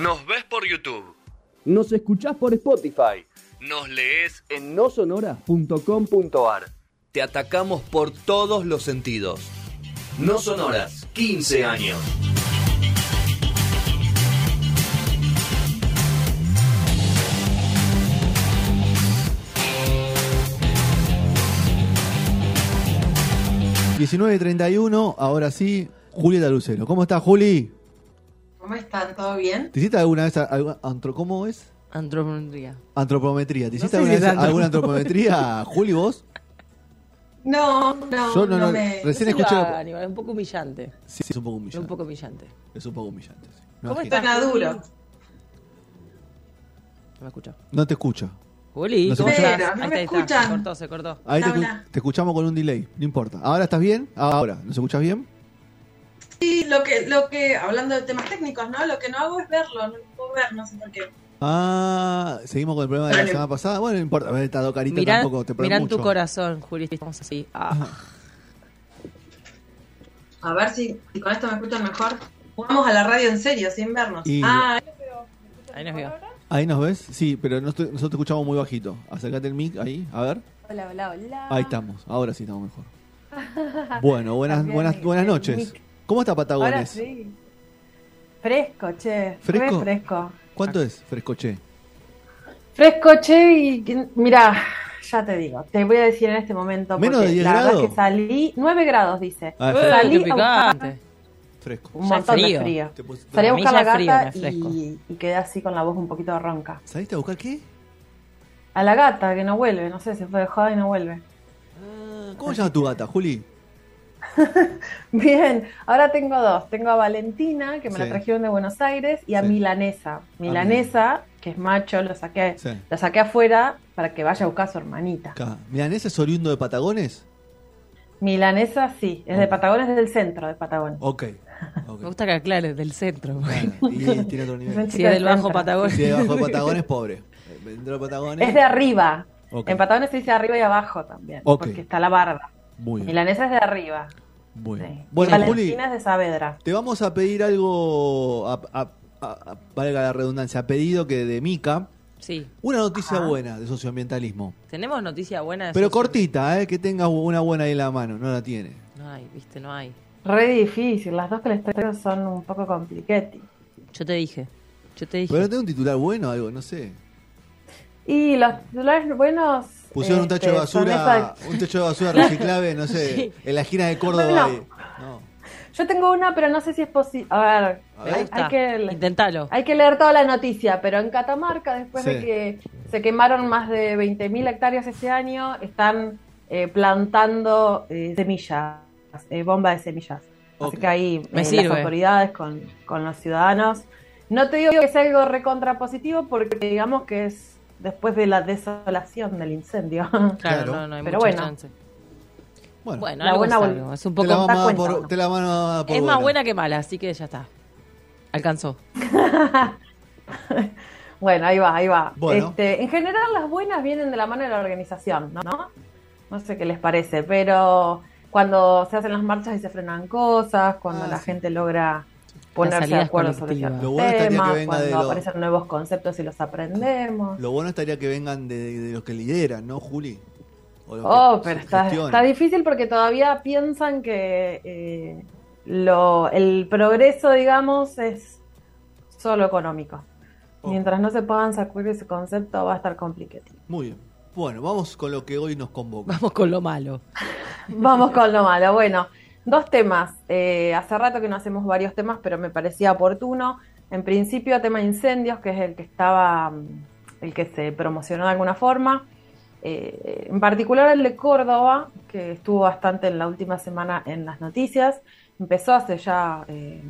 Nos ves por YouTube. Nos escuchás por Spotify. Nos lees En nosonoras.com.ar. Te atacamos por todos los sentidos. No sonoras, 15 años. ...19.31, ahora sí, Julieta Lucero. ¿Cómo estás, Juli? ¿Cómo están? ¿Todo bien? ¿Te hiciste alguna vez... alguna- antro- ¿Cómo es? Antropometría. Antropometría. ¿Te hiciste sé alguna si vez alguna antropometría, Juli, vos? No, no, Yo no, no, me... recién No lo escuché... Aníbal, es un poco humillante. Sí, es un poco Es humillante. un poco humillante. Es un poco humillante. sí. No, ¿Cómo estás? Suena duro. No me escucha. No te escucho. Juli, No ¿cómo escucha. estás? Pero, no Ahí me está. Se escuchan. cortó, se cortó. Ahí te escuchamos con un delay, no importa. ¿Ahora estás bien? Ahora, ¿nos escuchas bien? Sí, lo que, lo que, hablando de temas técnicos, ¿no? Lo que no hago es verlo, no lo puedo ver, no sé por qué. Ah, seguimos con el problema de la semana pasada. Bueno, no importa, haber estado carita Mirá, tampoco te mirá mucho. tu corazón, Juli. Estamos así. Ah. A ver si, si con esto me escuchan mejor. Vamos a la radio en serio, sin vernos. Y- Ah, Ahí nos vio. Ahí nos ves, sí, pero no estoy- nosotros te escuchamos muy bajito. Acércate el mic ahí, a ver. Hola, hola, hola. Ahí estamos, ahora sí estamos mejor. Bueno, buenas, buenas, buenas noches. mic. ¿Cómo está Ahora Patagones? sí. Fresco, che. ¿Fresco? Re fresco. ¿Cuánto es frescoche? Fresco, che, y mira, ya te digo, te voy a decir en este momento. ¿Menos porque de 10 la verdad grados? es que salí 9 grados, dice. Ah, fresco. Salí qué a buscar. Fresco. un montón frío. de frío. Te pus- Salí a buscar la frío, gata fresco. y, y quedé así con la voz un poquito ronca. ¿Saliste a buscar qué? A la gata que no vuelve, no sé, se fue de joda y no vuelve. Ah, ¿Cómo se llama tu gata, Juli? Bien, ahora tengo dos. Tengo a Valentina, que me Sí. la trajeron de Buenos Aires, y a Sí. Milanesa. Milanesa, que es macho, lo saqué, Sí. lo saqué afuera para que vaya a buscar a su hermanita. Acá. ¿Milanesa es oriundo de Patagones? Milanesa, sí, es de. Patagones, es del centro de Patagones. Ok. ok. Me gusta que aclares del centro. Claro, y tiene otro nivel. Si es del Bajo. Patagonia. Si debajo de Patagones, pobre. Dentro de Patagones. Es de arriba. En Patagones se dice arriba y abajo también, porque está la barba. Muy bien. Milanesa es de arriba. Muy sí. Bueno, Juli, es de Saavedra. te vamos a pedir algo, a, a- a- a- valga la redundancia, a pedido que de Mica, Sí. una noticia Ajá. buena de socioambientalismo. Tenemos noticia buena. de Pero cortita, ¿eh? que tenga una buena ahí en la mano, no la tiene. No hay, viste, no hay. Re difícil, las dos que les traigo son un poco compliquetti. Yo te dije. Yo te dije. Pero no tengo un titular bueno, algo, no sé. Y los titulares buenos. Pusieron un este, tacho de son basura, un tacho de basura reciclable, no sé, Sí. en la esquina de Córdoba. No. ahí. No. Yo tengo una, pero no sé si es posible. A ver, A Me ver. hay, gusta. hay que, Intentalo. hay que leer toda la noticia, pero en Catamarca, después Sí. de que se quemaron más de 20.000 hectáreas este año, están eh, plantando eh, semillas, eh, bomba de semillas. Así que ahí Me eh, sirve. las autoridades con, con los ciudadanos. No te digo que sea algo recontrapositivo porque digamos que es después de la desolación del incendio. Claro, Claro. no, no hay Pero mucha bueno. chance. Bueno, Bueno, La buena es, un te poco. la, cuenta, por, te la vamos a dar por Es más buena. buena que mala, así que ya está. Alcanzó. Bueno, ahí va, ahí va. Bueno. Este, en general las buenas vienen de la mano de la organización, ¿no? No sé qué les parece, pero cuando se hacen las marchas y se frenan cosas, cuando Ah, la sí. gente logra ponerse de acuerdo sobre colectivas. Lo bueno estaría temas, que venga de cuando lo- aparecen nuevos conceptos y los aprendemos. Lo bueno estaría que vengan de, de los que lideran, ¿no, Juli? O los Oh, que pero está, está difícil porque todavía piensan que eh, lo, el progreso, digamos, es solo económico. Ok. Mientras no se puedan sacudir ese concepto va a estar complicado. Muy bien. Bueno, vamos con lo que hoy nos convoca. Vamos con lo malo. Vamos con lo malo. Bueno, dos temas. Eh, hace rato que no hacemos varios temas, pero me parecía oportuno. En principio, tema incendios, que es el que estaba, mm, el que se promocionó de alguna forma. Eh, en particular el de Córdoba, que estuvo bastante en la última semana en las noticias. Empezó hace ya eh,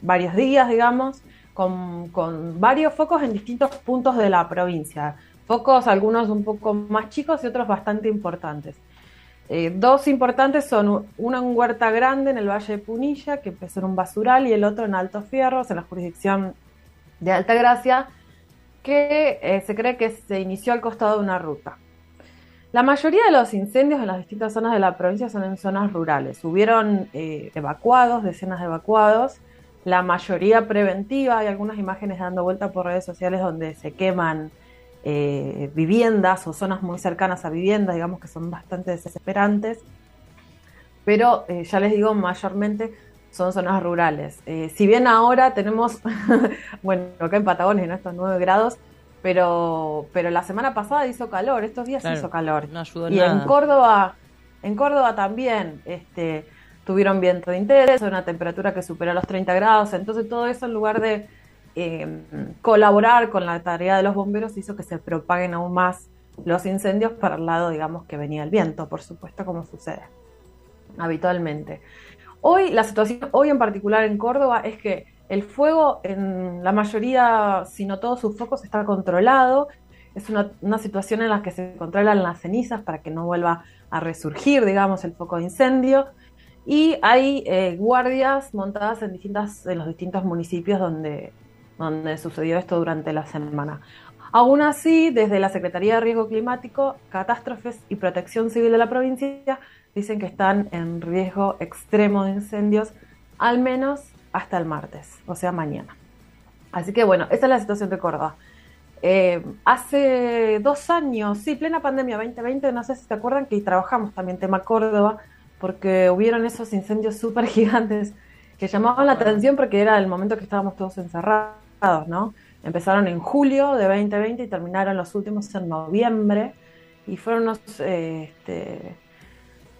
varios días, digamos, con varios focos en distintos puntos de la provincia. Focos, algunos un poco más chicos y otros bastante importantes. Eh, dos importantes son uno en Huerta Grande, en el Valle de Punilla, que empezó en un basural, y el otro en Alto Fierros, en la jurisdicción de Altagracia, que eh, se cree que se inició al costado de una ruta. La mayoría de los incendios en las distintas zonas de la provincia son en zonas rurales. Hubieron eh, evacuados, decenas de evacuados, la mayoría preventiva. Hay algunas imágenes dando vuelta por redes sociales donde se queman eh, viviendas o zonas muy cercanas a viviendas, digamos que son bastante desesperantes. Pero eh, ya les digo, mayormente son zonas rurales. Eh, si bien ahora tenemos, bueno, acá en Patagonia, en estos 9 grados, pero, pero la semana pasada hizo calor, estos días Claro, hizo calor. no ayudó y nada. en Córdoba, en Córdoba también, este, tuvieron viento de interés, una temperatura que superó los 30 grados, entonces todo eso en lugar de eh, colaborar con la tarea de los bomberos hizo que se propaguen aún más los incendios para el lado, digamos, que venía el viento, por supuesto, como sucede habitualmente. Hoy, la situación, hoy en particular en Córdoba, es que el fuego en la mayoría, si no todos sus focos, está controlado. Es una, una situación en la que se controlan las cenizas para que no vuelva a resurgir, digamos, el foco de incendio. Y hay eh, guardias montadas en, distintas, en los distintos municipios donde, donde sucedió esto durante la semana. Aún así, desde la Secretaría de Riesgo Climático, Catástrofes y Protección Civil de la provincia dicen que están en riesgo extremo de incendios, al menos hasta el martes, o sea, mañana. Así que bueno, esa es la situación de Córdoba. Eh, hace dos años, sí, plena pandemia 2020, no sé si te acuerdan que trabajamos también tema Córdoba, porque hubieron esos incendios súper gigantes que llamaban la atención porque era el momento que estábamos todos encerrados, ¿no? Empezaron en julio de 2020 y terminaron los últimos en noviembre y fueron unos eh, este,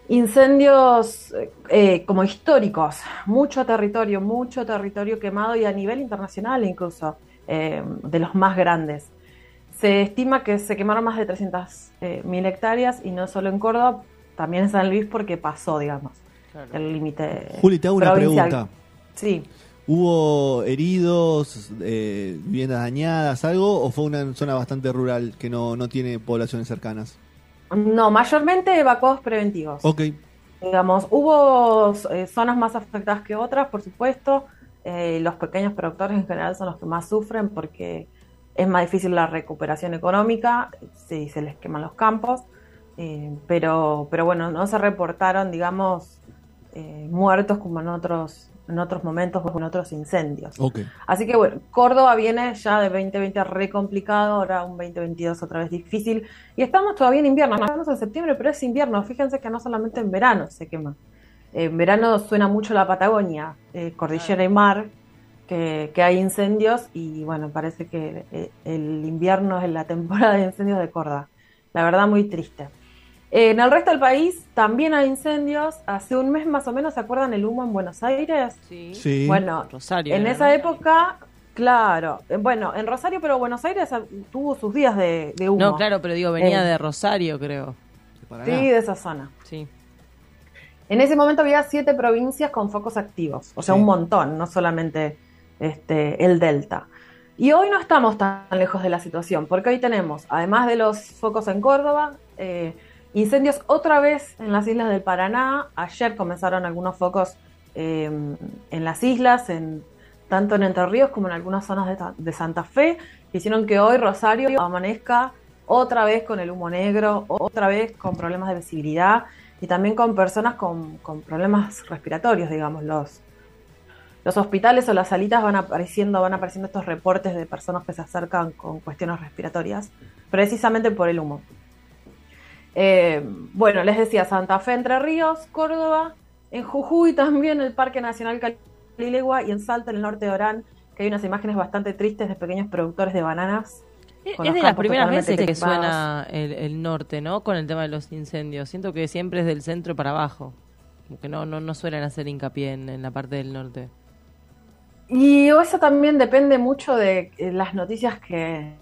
incendios eh, como históricos, mucho territorio, mucho territorio quemado y a nivel internacional incluso, eh, de los más grandes. Se estima que se quemaron más de 300.000 hectáreas y no solo en Córdoba, también en San Luis porque pasó, digamos, el límite. Juli, te hago una provincial. pregunta. Sí. ¿Hubo heridos, eh, viviendas dañadas, algo? ¿O fue una zona bastante rural que no, no tiene poblaciones cercanas? No, mayormente evacuados preventivos. Ok, Digamos, hubo eh, zonas más afectadas que otras, por supuesto. Eh, los pequeños productores en general son los que más sufren porque es más difícil la recuperación económica si se les queman los campos. Eh, pero, pero bueno, no se reportaron, digamos, muertos como en otros, en otros momentos o en otros incendios. Así que bueno, Córdoba viene ya de 2020 re complicado, ahora un 2022 otra vez difícil. Y estamos todavía en invierno, no estamos en septiembre, pero es invierno. Fíjense que no solamente en verano se quema. En verano suena mucho la Patagonia, eh, cordillera y mar, que, que hay incendios y bueno, parece que eh, el invierno es la temporada de incendios de Córdoba. La verdad, muy triste. En el resto del país también hay incendios. Hace un mes más o menos, ¿se acuerdan el humo en Buenos Aires? Sí. Sí. Bueno, Rosario. en esa época, claro. eh, Bueno, en Rosario, pero Buenos Aires ah, tuvo sus días de, de humo. No, claro, pero digo, venía Eh. de Rosario, creo. Sí, de esa zona. Sí. En ese momento había siete provincias con focos activos, o sea, Sí. un montón, no solamente este, el Delta. Y hoy no estamos tan lejos de la situación, porque hoy tenemos, además de los focos en Córdoba, eh, incendios otra vez en las islas del Paraná. Ayer comenzaron algunos focos eh, en las islas, en, tanto en Entre Ríos como en algunas zonas de, Ta- de Santa Fe, hicieron que hoy Rosario amanezca otra vez con el humo negro, otra vez con problemas de visibilidad y también con personas con, con problemas respiratorios, digamos, los, los hospitales o las salitas van apareciendo, van apareciendo estos reportes de personas que se acercan con cuestiones respiratorias, precisamente por el humo. Eh, bueno, les decía Santa Fe, Entre Ríos, Córdoba, en Jujuy también el Parque Nacional Calilegua y en Salta, en el norte de Orán, que hay unas imágenes bastante tristes de pequeños productores de bananas. Es de las primeras veces que suena el, el norte, ¿no? Con el tema de los incendios. Siento que siempre es del centro para abajo. Como que no, no, no suelen hacer hincapié en, en la parte del norte. Y eso también depende mucho de eh, las noticias que,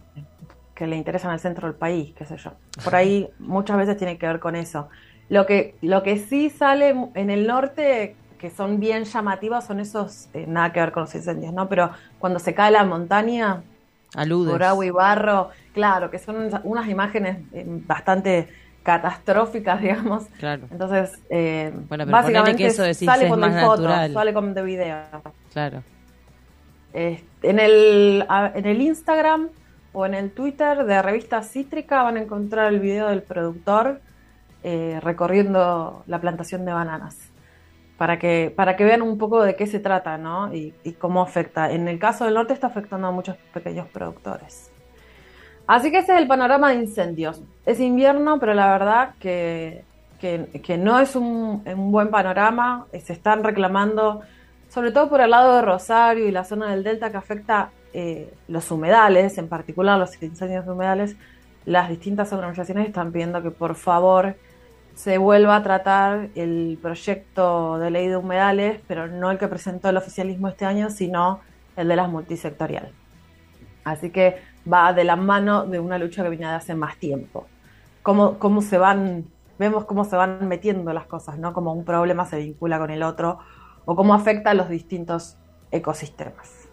que le interesan al centro del país, qué sé yo. Por ahí muchas veces tiene que ver con eso. Lo que, lo que sí sale en el norte, que son bien llamativas, son esos, eh, nada que ver con los incendios, ¿no? Pero cuando se cae la montaña, Aludes. por agua y barro, claro, que son unas- imágenes eh, bastante catastróficas, digamos. Claro, Entonces, eh, Bueno, básicamente que eso decís sale hay fotos, sale como de video. claro. Este, en, el, en el Instagram o en el Twitter de Revista Cítrica van a encontrar el video del productor eh, recorriendo la plantación de bananas para que, para que vean un poco de qué se trata, ¿no? Y, cómo afecta. En el caso del norte está afectando a muchos pequeños productores. Así que ese es el panorama de incendios. Es invierno, pero la verdad que, que, que no es un, un buen panorama. Se están reclamando, sobre todo por el lado de Rosario y la zona del Delta, que afecta eh, los humedales, en particular los incendios de humedales. Las distintas organizaciones están pidiendo que por favor se vuelva a tratar el proyecto de ley de humedales, pero no el que presentó el oficialismo este año, sino el de las multisectorial. Así que va de la mano de una lucha que viene de hace más tiempo. Cómo, cómo se van, vemos cómo se van metiendo las cosas, ¿no? Cómo un problema se vincula con el otro o cómo afecta a los distintos ecosistemas.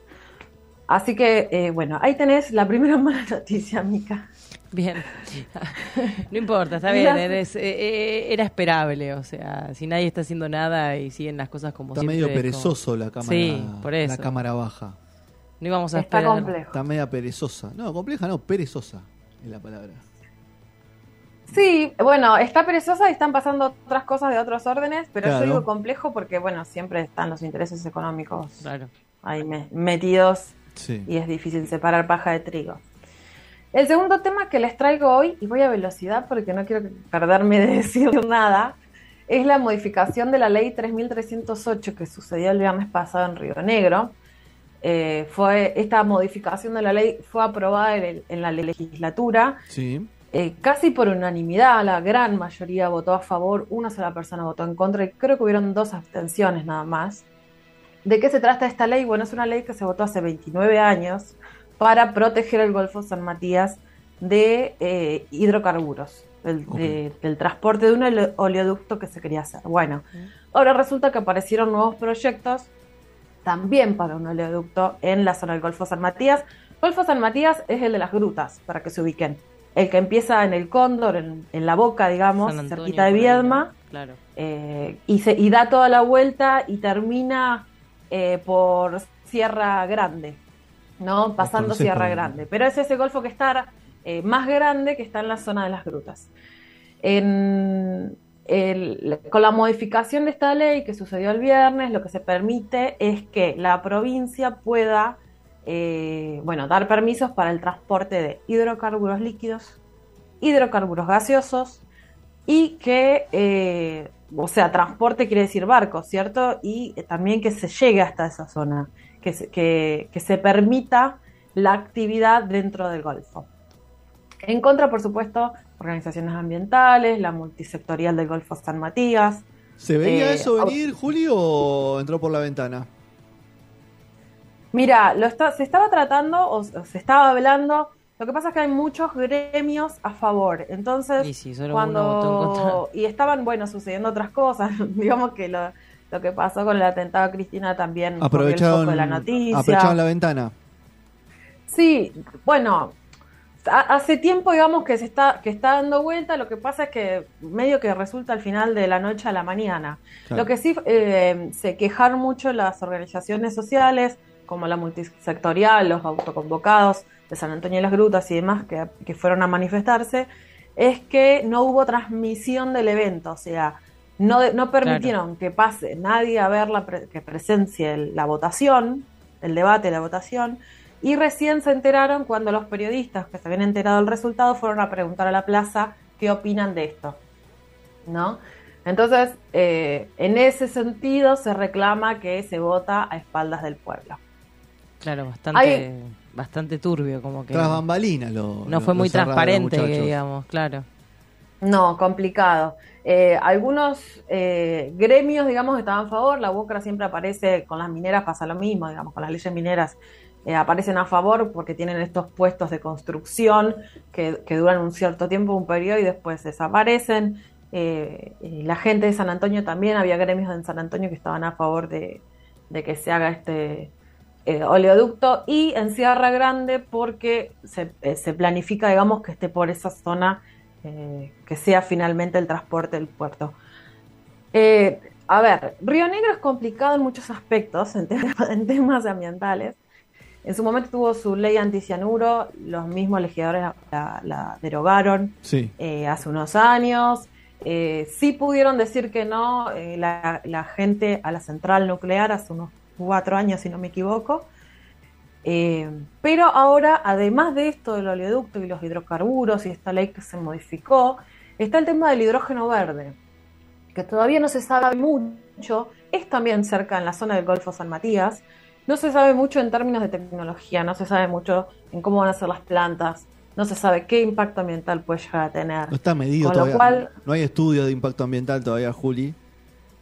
Así que, eh, bueno, ahí tenés la primera mala noticia, Mica. Bien. No importa, está bien. eres- eh, eh, era esperable. O sea, si nadie está haciendo nada y siguen las cosas como Está siempre. medio es como- perezoso la cámara, Sí, por eso. la cámara baja. No íbamos a Está esperar. complejo. Está media perezosa. No, compleja no, perezosa es la palabra. Sí, bueno, está perezosa y están pasando otras cosas de otros órdenes, pero Claro. yo digo complejo porque, bueno, siempre están los intereses económicos Claro. ahí me- metidos Sí. y es difícil separar paja de trigo. El segundo tema que les traigo hoy, y voy a velocidad porque no quiero perderme de decir nada, es la modificación de la ley 3308 que sucedió el viernes pasado en Río Negro. Eh, fue, esta modificación de la ley fue aprobada en, el- en la legislatura Sí. eh, casi por unanimidad, la gran mayoría votó a favor, una sola persona votó en contra y creo que hubieron dos abstenciones nada más. ¿De qué se trata esta ley? Bueno, es una ley que se votó hace 29 años para proteger el Golfo San Matías de eh, hidrocarburos, de- del transporte de un ole- oleoducto que se quería hacer. Bueno, ahora resulta que aparecieron nuevos proyectos también para un oleoducto en la zona del Golfo San Matías. Golfo San Matías es el de las grutas, para que se ubiquen. El que empieza en el Cóndor, en, en la boca, digamos, Antonio, cerquita de Viedma. Claro. eh, y, se, y da toda la vuelta y termina eh, por Sierra Grande, ¿no? Pasando conocés Sierra. Grande. Pero es ese golfo que está eh, más grande que está en la zona de las grutas. En el- con la modificación de esta ley que sucedió el viernes, lo que se permite es que la provincia pueda eh, bueno, dar permisos para el transporte de hidrocarburos líquidos, hidrocarburos gaseosos y que, eh, o sea, transporte quiere decir barco, ¿cierto? Y también que se llegue hasta esa zona, que se, que, que se permita la actividad dentro del Golfo. En contra, por supuesto, organizaciones ambientales, la multisectorial del Golfo San Matías. ¿Se veía Eh, eso venir, Julio, o entró por la ventana? Mira, lo está, se estaba tratando o se estaba hablando. Lo que pasa es que hay muchos gremios a favor. Entonces, Y solo cuando. Y estaban, bueno, sucediendo otras cosas. Digamos que lo, lo que pasó con el atentado a Cristina también Aprovecharon, de la noticia. aprovecharon la ventana. Sí, bueno, ha- hace tiempo digamos que se está que está dando vuelta, lo que pasa es que medio que resulta al final de la noche a la mañana. Claro. Lo que sí eh, se quejaron mucho las organizaciones sociales, como la multisectorial, los autoconvocados de San Antonio de las Grutas y demás que, que fueron a manifestarse, es que no hubo transmisión del evento, o sea, no, de- no permitieron que pase nadie a ver la pre- que presencie el- la votación, el debate, la votación, y recién se enteraron cuando los periodistas que se habían enterado del resultado fueron a preguntar a la plaza qué opinan de esto. ¿No? Entonces, eh, en ese sentido se reclama que se vota a espaldas del pueblo. Claro, bastante, Hay- bastante turbio, como que Tras bambalinas lo. no fue muy transparente, que digamos, claro. No, complicado. Eh, algunos eh, gremios, digamos, estaban a favor. La UOCRA siempre aparece con las mineras, pasa lo mismo, digamos, con las leyes mineras eh, aparecen a favor porque tienen estos puestos de construcción que, que duran un cierto tiempo, un periodo y después desaparecen. Eh, y la gente de San Antonio también, había gremios en San Antonio que estaban a favor de, de que se haga este eh, oleoducto y en Sierra Grande porque se, eh, se planifica, digamos, que esté por esa zona eh, que sea finalmente el transporte del puerto. Eh, a ver, Río Negro es complicado en muchos aspectos, en, temas- en temas ambientales. En su momento tuvo su ley anticianuro, los mismos legisladores la, la derogaron Sí. hace unos años. Sí pudieron decir que no la, la gente a la central nuclear hace unos cuatro años, si no me equivoco. Eh, pero ahora, además de esto del oleoducto y los hidrocarburos y esta ley que se modificó, está el tema del hidrógeno verde, que todavía no se sabe mucho, es también cerca en la zona del Golfo San Matías, no se sabe mucho en términos de tecnología, no se sabe mucho en cómo van a ser las plantas, no se sabe qué impacto ambiental puede llegar a tener. No está medido Con lo todavía. cual- No hay estudio de impacto ambiental todavía, Juli.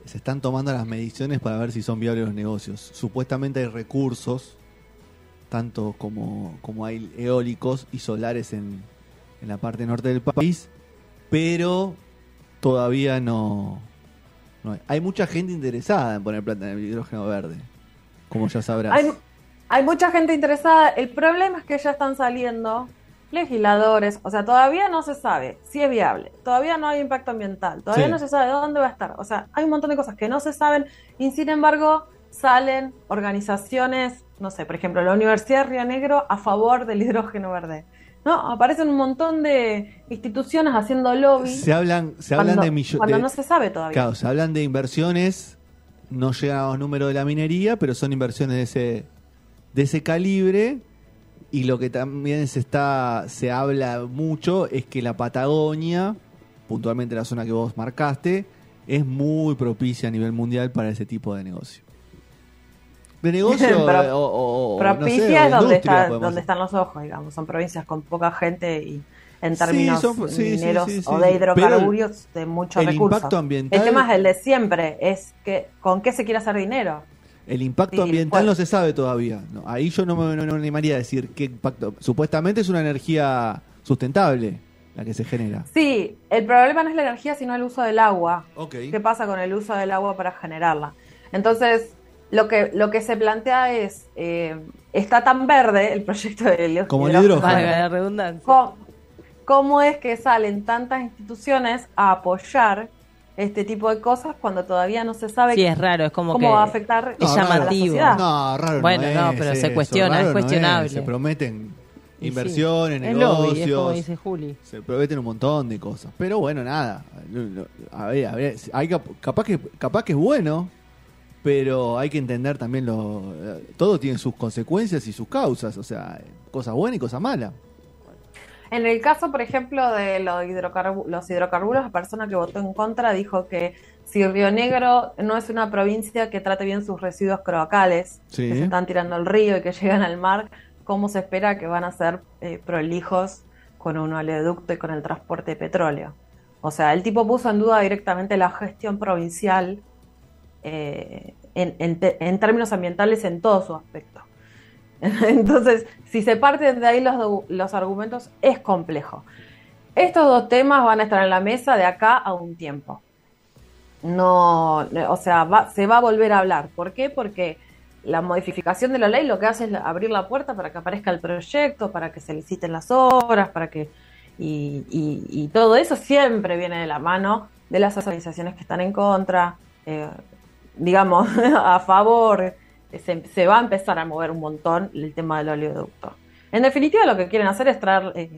Se están tomando las mediciones para ver si son viables los negocios. Supuestamente hay recursos, tanto como, como hay eólicos y solares en, en la parte norte del país, pero todavía no, no hay. Hay mucha gente interesada en poner planta en el hidrógeno verde, como ya sabrás. Hay mucha gente interesada. El problema es que ya están saliendo legisladores, o sea, todavía no se sabe si es viable, todavía no hay impacto ambiental, todavía Sí. no se sabe dónde va a estar. O sea, hay un montón de cosas que no se saben y sin embargo salen organizaciones, no sé, por ejemplo, la Universidad de Río Negro a favor del hidrógeno verde. ¿No? Aparecen un montón de instituciones haciendo lobby. se hablan, se hablan cuando, de millones. cuando no se sabe todavía. Claro, se hablan de inversiones, no llegan a los números de la minería, pero son inversiones de ese, de ese calibre. Y lo que también se está, se habla mucho es que la Patagonia, puntualmente la zona que vos marcaste, es muy propicia a nivel mundial para ese tipo de negocio. De negocio Pro- eh, o, o- o, no sé, Propicia es de donde, está, donde están los ojos, digamos. Son provincias con poca gente y en Sí, términos son- sí, sí, mineros sí, o de hidrocarburos de muchos el recursos. impacto ambiental- El tema es el de siempre, es que con qué se quiere hacer dinero. El impacto Sí, ambiental no se sabe todavía. No, ahí yo no me, no me animaría a decir qué impacto. Supuestamente es una energía sustentable la que se genera. Sí, el problema no es la energía, sino el uso del agua. ¿Qué pasa con el uso del agua para generarla? Entonces, lo que, lo que se plantea es, eh, está tan verde el proyecto del Como el hidrógeno. Valga la redundancia. ¿Cómo, cómo es que salen tantas instituciones a apoyar este tipo de cosas cuando todavía no se sabe Sí, es raro, es como cómo que va a afectar es a la llamativo. sociedad? No, raro Bueno, no, no, es pero se eso, cuestiona, raro es no cuestionable. Se prometen sí, inversiones, es lobby, es como negocios. dice Juli. Se prometen un montón de cosas. Pero bueno, nada. No, no, A ver, a ver, hay cap- capaz que capaz que es bueno, pero hay que entender también lo todo tiene sus consecuencias y sus causas, o sea, cosas buenas y cosas malas. En el caso, por ejemplo, de los, hidrocarbu- los hidrocarburos, la persona que votó en contra dijo que si Río Negro no es una provincia que trate bien sus residuos cloacales, Sí. que se están tirando al río y que llegan al mar, ¿cómo se espera que van a ser eh, prolijos con un oleoducto y con el transporte de petróleo? O sea, el tipo puso en duda directamente la gestión provincial eh, en, en te- en términos ambientales en todo su aspecto. Entonces, si se parten de ahí los, los argumentos, es complejo. Estos dos temas van a estar en la mesa de acá a un tiempo. No, o sea, va- se va a volver a hablar. ¿Por qué? Porque la modificación de la ley lo que hace es abrir la puerta para que aparezca el proyecto, para que se liciten las obras, para que y todo eso siempre viene de la mano de las organizaciones que están en contra, eh, digamos, a favor. Se, se va a empezar a mover un montón el tema del oleoducto. En definitiva, lo que quieren hacer es traer eh,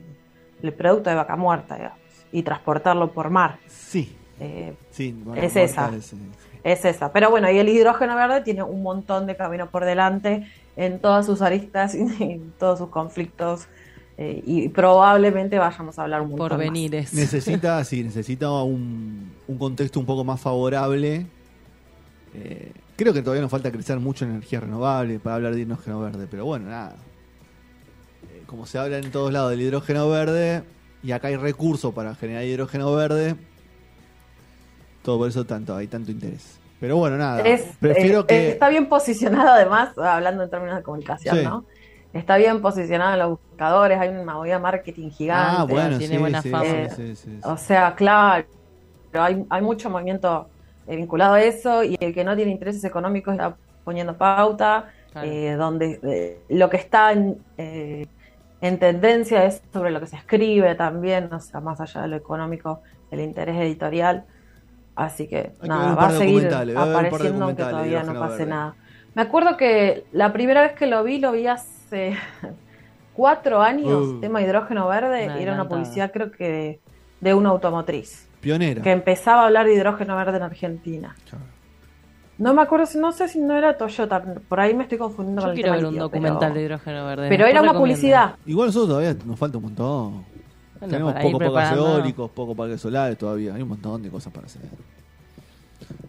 el producto de vaca muerta digamos, y transportarlo por mar. Sí, Eh, sí. Es esa. es, eh, es esa. Pero bueno, y el hidrógeno verde tiene un montón de camino por delante en todas sus aristas y en todos sus conflictos. eh, y probablemente vayamos a hablar un montón Por más. venires. Necesita, sí, necesita un, un contexto un poco más favorable. Eh, creo que todavía nos falta crecer mucho en energía renovable para hablar de hidrógeno verde, pero bueno, nada. Eh, como se habla en todos lados del hidrógeno verde, y acá hay recursos para generar hidrógeno verde, todo por eso tanto hay tanto interés. Pero bueno, nada. Es, prefiero eh, que. Está bien posicionado además, hablando en términos de comunicación, Sí. ¿no? Está bien posicionado en los buscadores, hay una movida marketing gigante. ah, bueno, tiene sí, buena sí, fama. O sea, claro, pero hay, hay mucho movimiento eh, vinculado a eso y el que no tiene intereses económicos está poniendo pauta, Claro. eh, donde eh, lo que está en, eh, en tendencia es sobre lo que se escribe también, o sea, más allá de lo económico, el interés editorial. Así que Hay nada, va a seguir apareciendo aunque todavía no pase verde. nada. Me acuerdo que la primera vez que lo vi, lo vi hace cuatro años, Uh. tema hidrógeno verde, y era una publicidad creo que de, de una automotriz. Pionera. que empezaba a hablar de hidrógeno verde en Argentina. Claro. No me acuerdo, si- no sé si no era Toyota, por ahí me estoy confundiendo Yo con el quiero tema ver un documental pero- de hidrógeno verde. Pero era una recomiendo. publicidad. Igual nosotros todavía nos falta un montón. Bueno, Tenemos para ir poco parques eólicos, poco parques solares todavía. Hay un montón de cosas para hacer.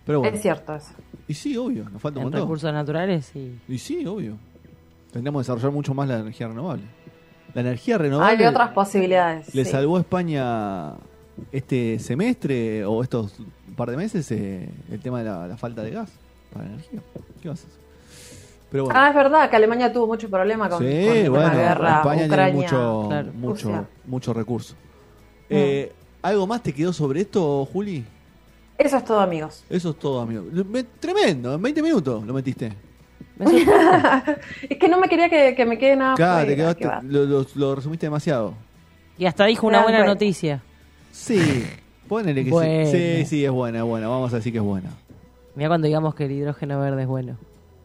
Pero bueno. Es cierto eso. Y sí, obvio, nos falta un En montón. recursos naturales y Y sí, obvio. Tendríamos que desarrollar mucho más la energía renovable. La energía renovable Hay otras posibilidades. le sí. salvó a España este semestre o estos par de meses eh, el tema de la, la falta de gas para la energía. ¿Qué vas a hacer? Pero bueno. Ah, es verdad que Alemania tuvo mucho problema con, sí, con el tema bueno, de guerra, España Ucrania. tiene mucho, claro. mucho, mucho recurso. Mm. Eh, ¿Algo más te quedó sobre esto, Juli? Eso es todo, amigos. Eso es todo, amigo. Lo- me- Tremendo, en 20 minutos lo metiste. Es que no me quería que, que me quede nada Claro, te fuera, quedaste- que va. lo, lo- lo resumiste demasiado. y hasta dijo una Ah, buena bueno. noticia. Sí, ponele que Bueno. sí. Sí, sí, es buena, es buena. Vamos a decir que es buena. Mira cuando digamos que el hidrógeno verde es bueno.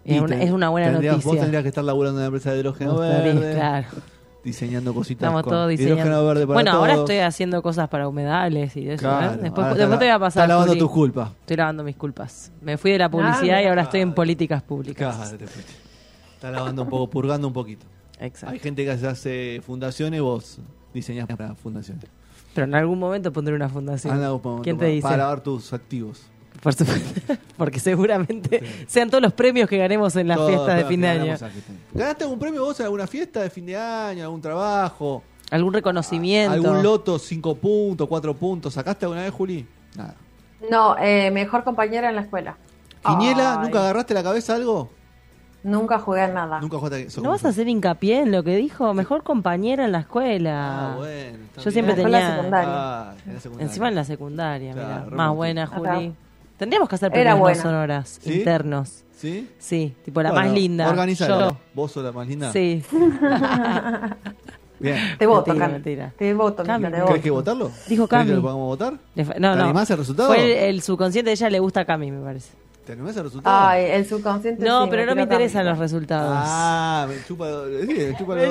Y Es una, te- es una buena tendrías- Vos noticia. tendrías que estar laburando en una empresa de hidrógeno verde, Claro. diseñando cositas Estamos con todos diseñando. hidrógeno verde para bueno, ahora todos. estoy haciendo cosas para humedales y de eso. Claro, ¿eh? Después, ahora después está- te voy a pasar. Está lavando Juli. tus culpas. Estoy lavando mis culpas. Me fui de la publicidad Ah, y ahora estoy en políticas públicas. Claro, te fuiste. Está lavando un poco, purgando un poquito. Exacto. Hay gente que hace fundaciones, vos diseñás para fundaciones. Pero en algún momento pondré una fundación. ¿Quién te para- dice? Para lavar tus activos. Por supuesto. Porque seguramente sean todos los premios que ganemos en las Todo, fiestas de fin de año. ¿Ganaste algún premio vos en alguna fiesta de fin de año, algún trabajo? Algún reconocimiento. ¿Algún loto, cinco puntos, cuatro puntos? ¿Sacaste alguna vez, Juli? Nada. No, eh, mejor compañera en la escuela. ¿Quiniela? Ay, ¿Nunca agarraste la cabeza algo? Nunca jugué a nada. Nunca jugaste sos ¿No vas a hacer hincapié en lo que dijo? Mejor compañera en la escuela. Ah, bueno. está Yo bien. siempre En la tenía- secundaria. Ah, en la secundaria. Encima en la secundaria, Claro, mira. Más buena. Juli. Tendríamos que hacer buena. sonoras ¿Sí? internos. ¿Sí? Sí, tipo la Bueno, más linda. Organizala. Yo. ¿Vos sos la más linda? Sí. Bien. Te voto, Mentira, Cami. mentira. Te voto, Cami, ¿Querés voto. que votarlo? Dijo ¿Querés que Cami. lo pongamos a votar? No, ¿Te no. animás al resultado? Fue el, el subconsciente de ella le gusta a Cami, me parece. ¿Te animás al resultado? Ay, el subconsciente. No, sí, pero no me interesan los resultados. Ah, me chupa, sí, me chupa Me.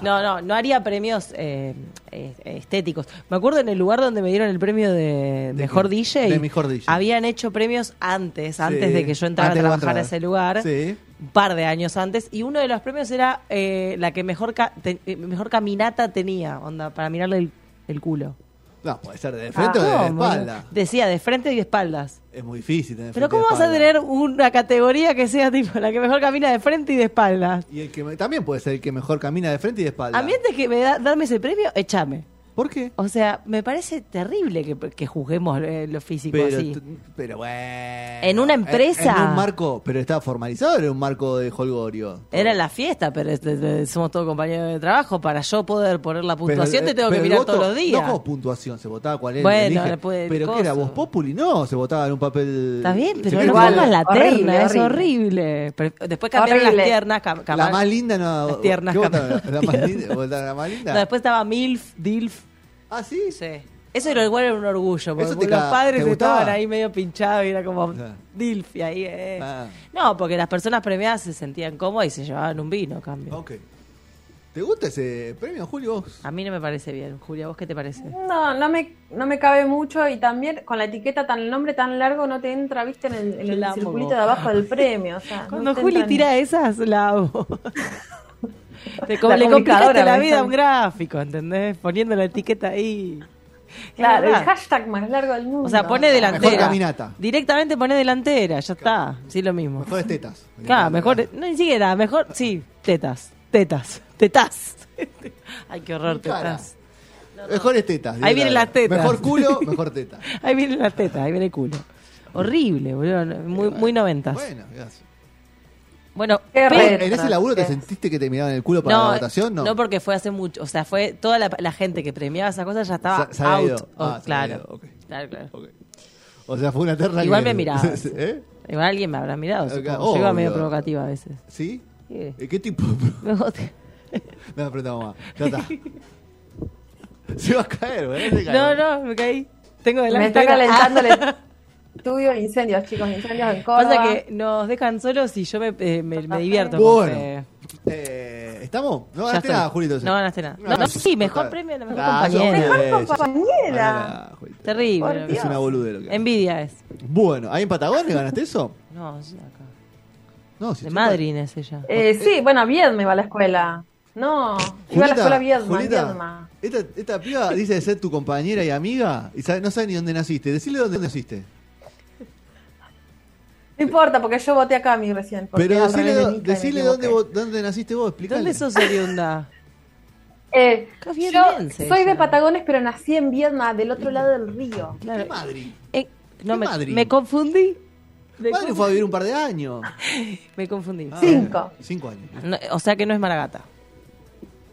No, no, no haría premios eh, eh, estéticos. Me acuerdo en el lugar donde me dieron el premio de, ¿De mejor qué? DJ. De mejor DJ. Habían hecho premios antes, antes Sí, de que yo entrara antes a trabajar a ese lugar. Sí. Un par de años antes. Y uno de los premios era eh, la que mejor, ca- te- eh, mejor caminata tenía, onda, para mirarle el, el culo. No, puede ser de frente o de Ah, ¿Cómo? espalda. Decía de frente y de espaldas. Es muy difícil tener Pero ¿cómo vas a tener una categoría que sea tipo la que mejor camina de frente y de espaldas? Y el que también puede ser el que mejor camina de frente y de espalda. A mí antes que me da, darme ese premio, échame. ¿Por qué? O sea, me parece terrible que, que juzguemos eh, lo físico Pero, así. pero bueno. En una empresa. En, en un marco, pero estaba formalizado o era un marco de holgorio. Era la fiesta, pero es- es- es- somos todos compañeros de trabajo. Para yo poder poner la puntuación eh, te tengo que mirar voto- todos los días. No como puntuación, se votaba cuál era. Bueno, después del pero que era coso. vos populi, no, se votaba en un papel. Está bien, pero no pongas la horrible, terna, es horrible. después cambiaron las tiernas. cam- La cam- más linda no. Las tiernas ¿Qué. ¿La más linda? ¿Votaron la más linda? No, después estaba MILF, DILF. Ah, sí. Sí. Eso era igual era un orgullo, porque ¿Eso te los padres estaban ahí medio pinchados y era como. DILF y ahí. eh. Ah. No, porque las personas premiadas se sentían cómodas y se llevaban un vino, a cambio. Ok. ¿Te gusta ese premio, Julio? Vos? A mí no me parece bien. Julia, ¿vos qué te parece? No, no me, no me cabe mucho y también con la etiqueta tan, el nombre tan largo no te entra, viste, en el, en el circulito de abajo del premio. O sea, Cuando no Juli entra tira esas, la hago. Te com- La le complicaste la vida a un gráfico, ¿entendés? Poniendo la etiqueta ahí. Claro, el hashtag más largo del mundo. O sea, pone Mejor delantera. caminata. Directamente pone delantera, ya está. Sí, lo mismo. Mejores tetas. Claro, mejor. No, ni siquiera, mejor. Sí, tetas. Tetas. Tetas. Ay, qué horror, tetas. Mejores tetas. Ahí vienen las tetas. Mejor culo, mejor teta. Ahí viene la teta, ahí viene el culo. Horrible, boludo. Muy, muy noventas. Bueno, gracias. Bueno, Qué pero- re- ¿En ese laburo te sentiste que te miraban el culo para la votación? No. no, porque fue hace mucho. O sea, fue toda la, la gente que premiaba esas cosas ya estaba Se- se había out. ido. Oh, Ah, se había claro. ido, ok. claro, claro. Ok. O sea, fue una terna Igual que- me miraba. ¿Eh? Igual alguien me habrá mirado. Acá, supongo. Yo iba obvio. medio provocativa a veces. ¿Sí? Sí. ¿Eh, ¿Qué tipo? de pro- No, apretamos más. Ya está. Se va a caer, ¿verdad? Se cae. No, no, me caí. Tengo Me delante. está calentando el estudio incendios, chicos, incendios en Córdoba. Pasa que nos dejan solos y yo me, eh, me, me divierto. Bueno. porque- Eh, ¿Estamos? No ganaste nada, Julito. No ganaste nada. No, No, no, sí, mejor premio, la mejor Ah, compañera. Mejor compañera. Terrible. Es una boludez lo que haces. Envidia es. Bueno, ¿ahí en Patagonia ganaste eso? No, sí, acá. No, si De Madrid es ella. Eh, sí, bueno, a Viedma iba a la escuela. No, iba a la escuela Viedma, Julieta, Viedma. Esta, esta piba dice de ser tu compañera y amiga y sabe- no sabe ni dónde naciste. Decirle dónde naciste. No importa, porque yo voté a Cami recién. Pero al decirle, revés de do- Mica y me decirle dónde, dónde naciste vos, explicale. ¿Dónde sos oriunda? Eh, Qué yo soy de. Patagones, pero nací en Viedma, del otro lado del río. ¿Qué Claro. Madrid? Eh, no, ¿Qué me, Madrid? me confundí. Me, Madrid conf- fue a vivir un par de años. me confundí. Ah, Cinco. Cinco años. No, o sea que no es Maragata.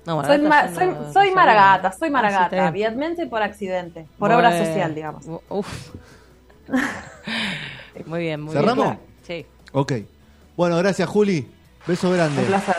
No, Soy, Maragata ma- soy, no- soy ya maragata, soy Ah, sí, maragata, vietmense por accidente, por obra social, digamos. Uf. Muy bien, muy ¿Cerramos? bien. Sí. Ok. Bueno, gracias, Juli. Beso grande. Un placer.